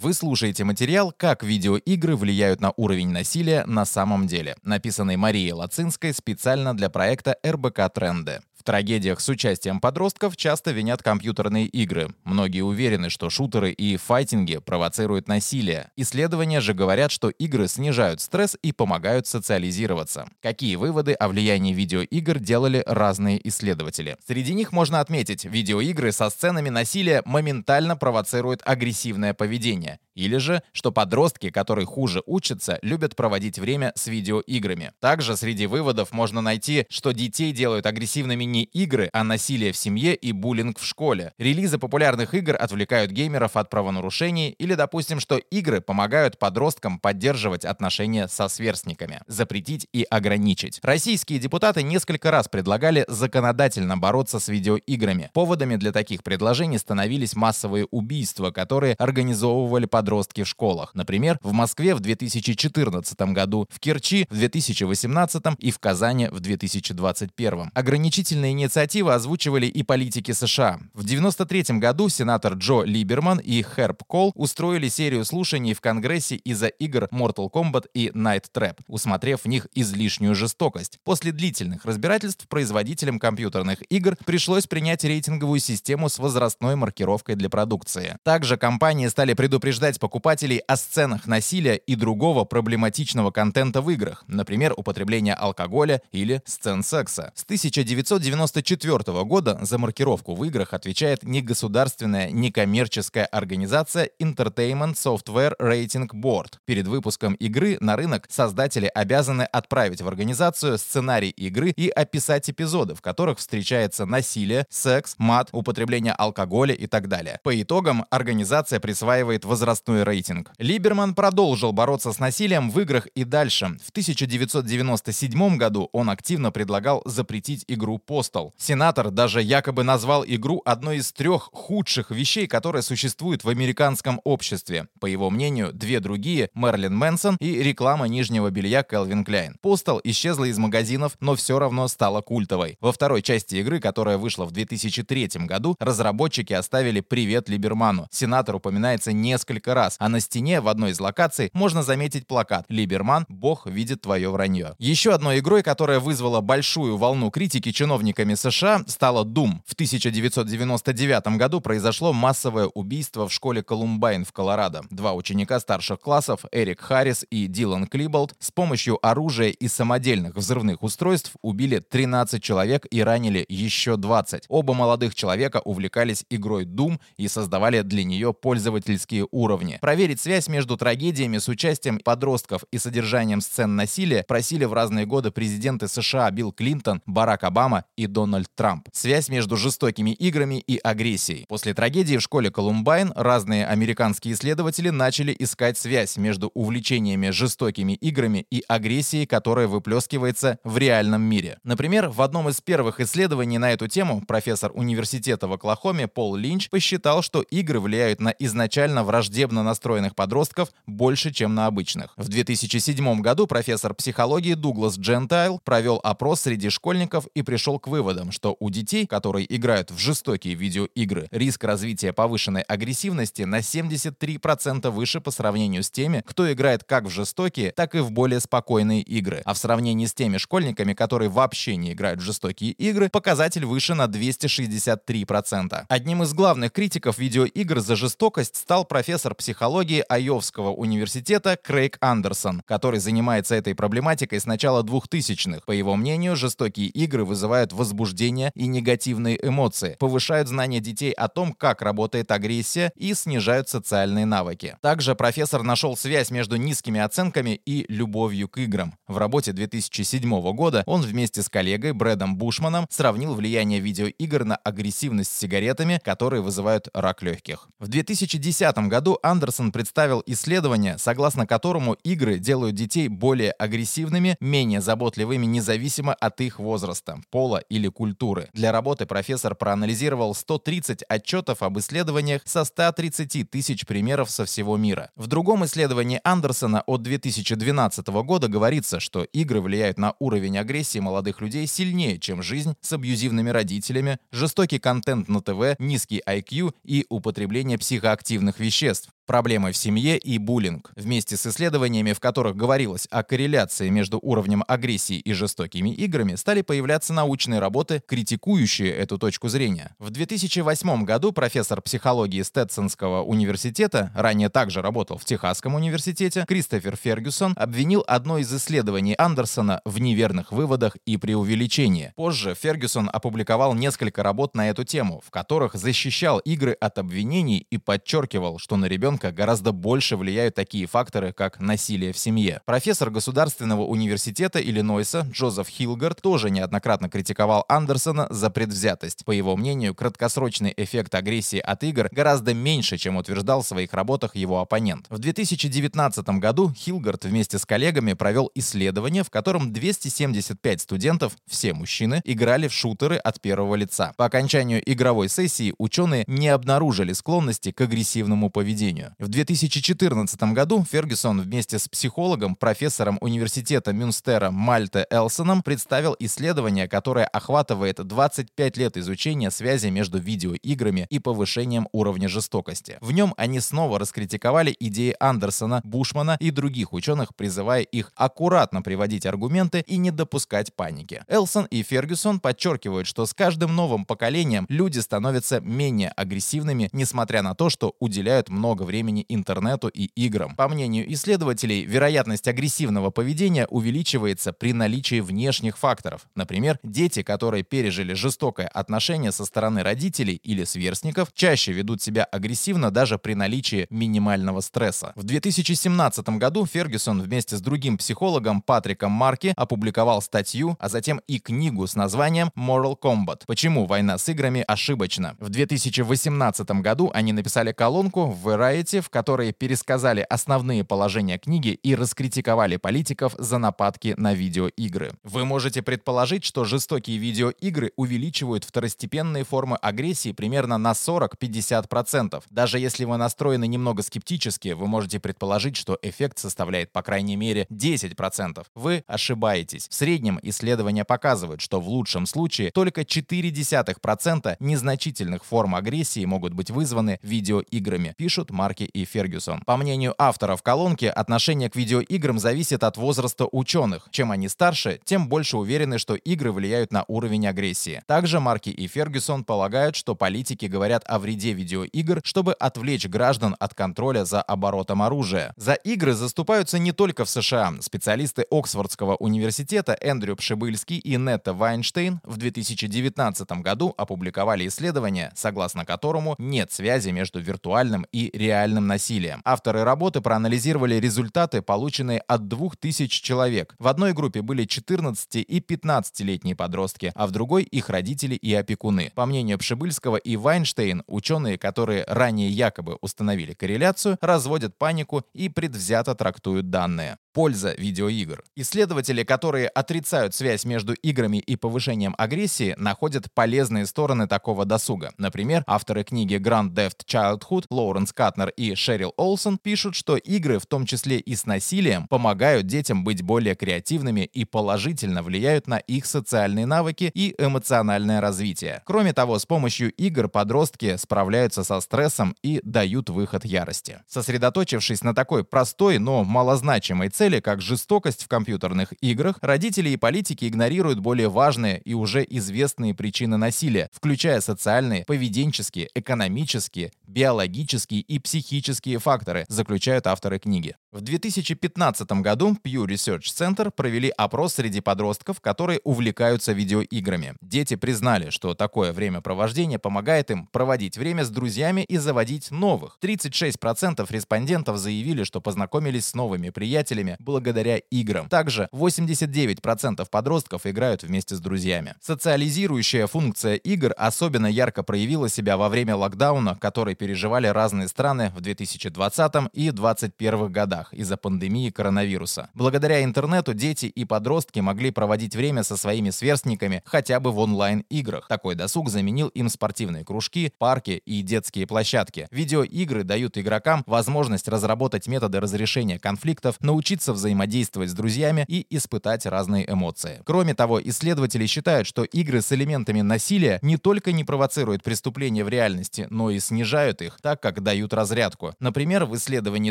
Вы слушаете материал «Как видеоигры влияют на уровень насилия на самом деле», написанный Марией Лацинской специально для проекта РБК Тренды трагедиях с участием подростков часто винят компьютерные игры. Многие уверены, что шутеры и файтинги провоцируют насилие. Исследования же говорят, что игры снижают стресс и помогают социализироваться. Какие выводы о влиянии видеоигр делали разные исследователи? Среди них можно отметить, видеоигры со сценами насилия моментально провоцируют агрессивное поведение. Или же, что подростки, которые хуже учатся, любят проводить время с видеоиграми. Также среди выводов можно найти, что детей делают агрессивными не игры, а насилие в семье и буллинг в школе. Релизы популярных игр отвлекают геймеров от правонарушений или, допустим, что игры помогают подросткам поддерживать отношения со сверстниками, запретить и ограничить. Российские депутаты несколько раз предлагали законодательно бороться с видеоиграми. Поводами для таких предложений становились массовые убийства, которые организовывали подростки подростки в школах. Например, в Москве в 2014 году, в Керчи в 2018 и в Казани в 2021. Ограничительные инициативы озвучивали и политики США. В 1993 году сенатор Джо Либерман и Херб Кол устроили серию слушаний в Конгрессе из-за игр Mortal Kombat и Night Trap, усмотрев в них излишнюю жестокость. После длительных разбирательств производителям компьютерных игр пришлось принять рейтинговую систему с возрастной маркировкой для продукции. Также компании стали предупреждать предупреждать покупателей о сценах насилия и другого проблематичного контента в играх, например, употребление алкоголя или сцен секса. С 1994 года за маркировку в играх отвечает негосударственная некоммерческая организация Entertainment Software Rating Board. Перед выпуском игры на рынок создатели обязаны отправить в организацию сценарий игры и описать эпизоды, в которых встречается насилие, секс, мат, употребление алкоголя и так далее. По итогам организация присваивает возрастной возрастной рейтинг. Либерман продолжил бороться с насилием в играх и дальше. В 1997 году он активно предлагал запретить игру Postal. Сенатор даже якобы назвал игру одной из трех худших вещей, которые существуют в американском обществе. По его мнению, две другие — Мерлин Мэнсон и реклама нижнего белья Келвин Кляйн. Postal исчезла из магазинов, но все равно стала культовой. Во второй части игры, которая вышла в 2003 году, разработчики оставили привет Либерману. Сенатор упоминается несколько раз, а на стене в одной из локаций можно заметить плакат «Либерман, Бог видит твое вранье». Еще одной игрой, которая вызвала большую волну критики чиновниками США, стала Doom. В 1999 году произошло массовое убийство в школе Колумбайн в Колорадо. Два ученика старших классов, Эрик Харрис и Дилан Клиболд, с помощью оружия и самодельных взрывных устройств убили 13 человек и ранили еще 20. Оба молодых человека увлекались игрой Doom и создавали для нее пользовательские уровни уровне. Проверить связь между трагедиями с участием подростков и содержанием сцен насилия просили в разные годы президенты США Билл Клинтон, Барак Обама и Дональд Трамп. Связь между жестокими играми и агрессией. После трагедии в школе Колумбайн разные американские исследователи начали искать связь между увлечениями жестокими играми и агрессией, которая выплескивается в реальном мире. Например, в одном из первых исследований на эту тему профессор университета в Оклахоме Пол Линч посчитал, что игры влияют на изначально враждебно настроенных подростков больше, чем на обычных. В 2007 году профессор психологии Дуглас Джентайл провел опрос среди школьников и пришел к выводам, что у детей, которые играют в жестокие видеоигры, риск развития повышенной агрессивности на 73% выше по сравнению с теми, кто играет как в жестокие, так и в более спокойные игры. А в сравнении с теми школьниками, которые вообще не играют в жестокие игры, показатель выше на 263%. Одним из главных критиков видеоигр за жестокость стал профессор психологии Айовского университета Крейг Андерсон, который занимается этой проблематикой с начала 2000-х. По его мнению, жестокие игры вызывают возбуждение и негативные эмоции, повышают знания детей о том, как работает агрессия и снижают социальные навыки. Также профессор нашел связь между низкими оценками и любовью к играм. В работе 2007 года он вместе с коллегой Брэдом Бушманом сравнил влияние видеоигр на агрессивность с сигаретами, которые вызывают рак легких. В 2010 году Андерсон представил исследование, согласно которому игры делают детей более агрессивными, менее заботливыми независимо от их возраста, пола или культуры. Для работы профессор проанализировал 130 отчетов об исследованиях со 130 тысяч примеров со всего мира. В другом исследовании Андерсона от 2012 года говорится, что игры влияют на уровень агрессии молодых людей сильнее, чем жизнь с абьюзивными родителями, жестокий контент на ТВ, низкий IQ и употребление психоактивных веществ. Проблемы в семье и буллинг. Вместе с исследованиями, в которых говорилось о корреляции между уровнем агрессии и жестокими играми, стали появляться научные работы, критикующие эту точку зрения. В 2008 году профессор психологии Стетсонского университета, ранее также работал в Техасском университете, Кристофер Фергюсон обвинил одно из исследований Андерсона в неверных выводах и преувеличении. Позже Фергюсон опубликовал несколько работ на эту тему, в которых защищал игры от обвинений и подчеркивал, что на ребенка гораздо больше влияют такие факторы, как насилие в семье. Профессор Государственного университета Иллинойса Джозеф Хилгард тоже неоднократно критиковал Андерсона за предвзятость. По его мнению, краткосрочный эффект агрессии от игр гораздо меньше, чем утверждал в своих работах его оппонент. В 2019 году Хилгард вместе с коллегами провел исследование, в котором 275 студентов, все мужчины, играли в шутеры от первого лица. По окончанию игровой сессии ученые не обнаружили склонности к агрессивному поведению. В 2014 году Фергюсон вместе с психологом, профессором университета Мюнстера Мальте Элсоном представил исследование, которое охватывает 25 лет изучения связи между видеоиграми и повышением уровня жестокости. В нем они снова раскритиковали идеи Андерсона, Бушмана и других ученых, призывая их аккуратно приводить аргументы и не допускать паники. Элсон и Фергюсон подчеркивают, что с каждым новым поколением люди становятся менее агрессивными, несмотря на то, что уделяют много времени интернету и играм. По мнению исследователей, вероятность агрессивного поведения увеличивается при наличии внешних факторов. Например, дети, которые пережили жестокое отношение со стороны родителей или сверстников, чаще ведут себя агрессивно даже при наличии минимального стресса. В 2017 году Фергюсон вместе с другим психологом Патриком Марки опубликовал статью, а затем и книгу с названием Moral Combat. Почему война с играми ошибочна? В 2018 году они написали колонку в Variety, в которой пересказали основные положения книги и раскритиковали политиков за нападки на видеоигры. Вы можете предположить, что жестокие видеоигры увеличивают второстепенные формы агрессии примерно на 40-50%. Даже если вы настроены немного скептически, вы можете предположить, что эффект составляет по крайней мере 10%. Вы ошибаетесь. В среднем исследования показывают, что в лучшем случае только 0,4% незначительных форм агрессии могут быть вызваны видеоиграми, пишут Марки и Фергюсон. По мнению авторов колонки, отношение к видеоиграм зависит от возраста ученых. Чем они старше, тем больше уверены, что игры влияют на уровень агрессии. Также Марки и Фергюсон полагают, что политики говорят о вреде видеоигр, чтобы отвлечь граждан от контроля за оборотом оружия. За игры заступаются не только в США. Специалисты Оксфордского университета Эндрю Пшибыльский и Нетта Вайнштейн в 2019 году опубликовали исследование, согласно которому нет связи между виртуальным и реальным насилием. Авторы работы проанализировали результаты, полученные от 2000 человек. В одной группе были 14 и 15-летние подростки, а в другой их родители и опекуны. По мнению Пшибыльского и Вайнштейн, ученые, которые ранее якобы установили корреляцию, разводят панику и предвзято трактуют данные. Польза видеоигр. Исследователи, которые отрицают связь между играми и повышением агрессии, находят полезные стороны такого досуга. Например, авторы книги Grand Theft Childhood Лоуренс Катнер и Шерил Олсон пишут, что игры, в том числе и с насилием, помогают детям быть более креативными и положительно влияют на их социальные навыки и эмоциональное развитие. Кроме того, с помощью игр подростки справляются со стрессом и дают выход ярости. Сосредоточившись на такой простой, но малозначимой цели, как жестокость в компьютерных играх, родители и политики игнорируют более важные и уже известные причины насилия, включая социальные, поведенческие, экономические, биологические и психические факторы, заключают авторы книги. В 2015 году Pew Research Center провели опрос среди подростков, которые увлекаются видеоиграми. Дети признали, что такое времяпровождение помогает им проводить время с друзьями и заводить новых. 36% респондентов заявили, что познакомились с новыми приятелями благодаря играм. Также 89% подростков играют вместе с друзьями. Социализирующая функция игр особенно ярко проявила себя во время локдауна, который переживали разные страны в 2020 и 2021 годах из-за пандемии коронавируса. Благодаря интернету дети и подростки могли проводить время со своими сверстниками хотя бы в онлайн-играх. Такой досуг заменил им спортивные кружки, парки и детские площадки. Видеоигры дают игрокам возможность разработать методы разрешения конфликтов, научиться взаимодействовать с друзьями и испытать разные эмоции. Кроме того, исследователи считают, что игры с элементами насилия не только не провоцируют преступления в реальности, но и снижают их, так как дают разряд разрядку. Например, в исследовании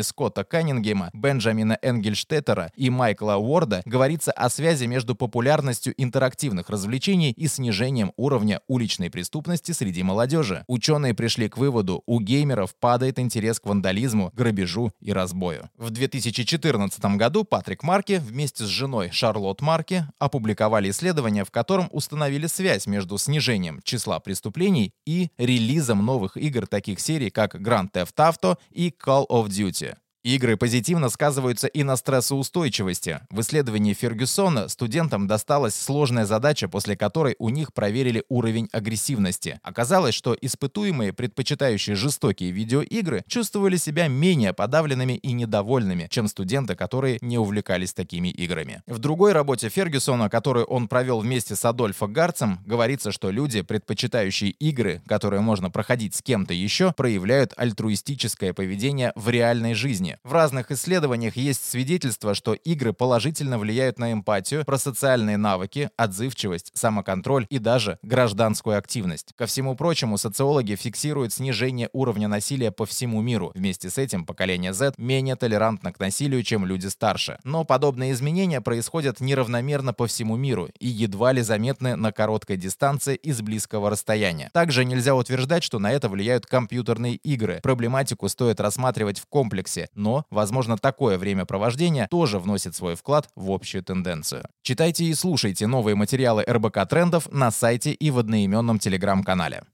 Скотта Каннингема, Бенджамина Энгельштеттера и Майкла Уорда говорится о связи между популярностью интерактивных развлечений и снижением уровня уличной преступности среди молодежи. Ученые пришли к выводу, у геймеров падает интерес к вандализму, грабежу и разбою. В 2014 году Патрик Марки вместе с женой Шарлотт Марки опубликовали исследование, в котором установили связь между снижением числа преступлений и релизом новых игр таких серий, как Grand Theft Auto и Call of Duty. Игры позитивно сказываются и на стрессоустойчивости. В исследовании Фергюсона студентам досталась сложная задача, после которой у них проверили уровень агрессивности. Оказалось, что испытуемые, предпочитающие жестокие видеоигры, чувствовали себя менее подавленными и недовольными, чем студенты, которые не увлекались такими играми. В другой работе Фергюсона, которую он провел вместе с Адольфо Гарцем, говорится, что люди, предпочитающие игры, которые можно проходить с кем-то еще, проявляют альтруистическое поведение в реальной жизни В разных исследованиях есть свидетельство, что игры положительно влияют на эмпатию, про социальные навыки, отзывчивость, самоконтроль и даже гражданскую активность. Ко всему прочему, социологи фиксируют снижение уровня насилия по всему миру. Вместе с этим поколение Z менее толерантно к насилию, чем люди старше. Но подобные изменения происходят неравномерно по всему миру и едва ли заметны на короткой дистанции из близкого расстояния. Также нельзя утверждать, что на это влияют компьютерные игры. Проблематику стоит рассматривать в комплексе, но, возможно, такое времяпровождение тоже вносит свой вклад в общую тенденцию. Читайте и слушайте новые материалы РБК Трендов на сайте и в одноименном телеграм-канале.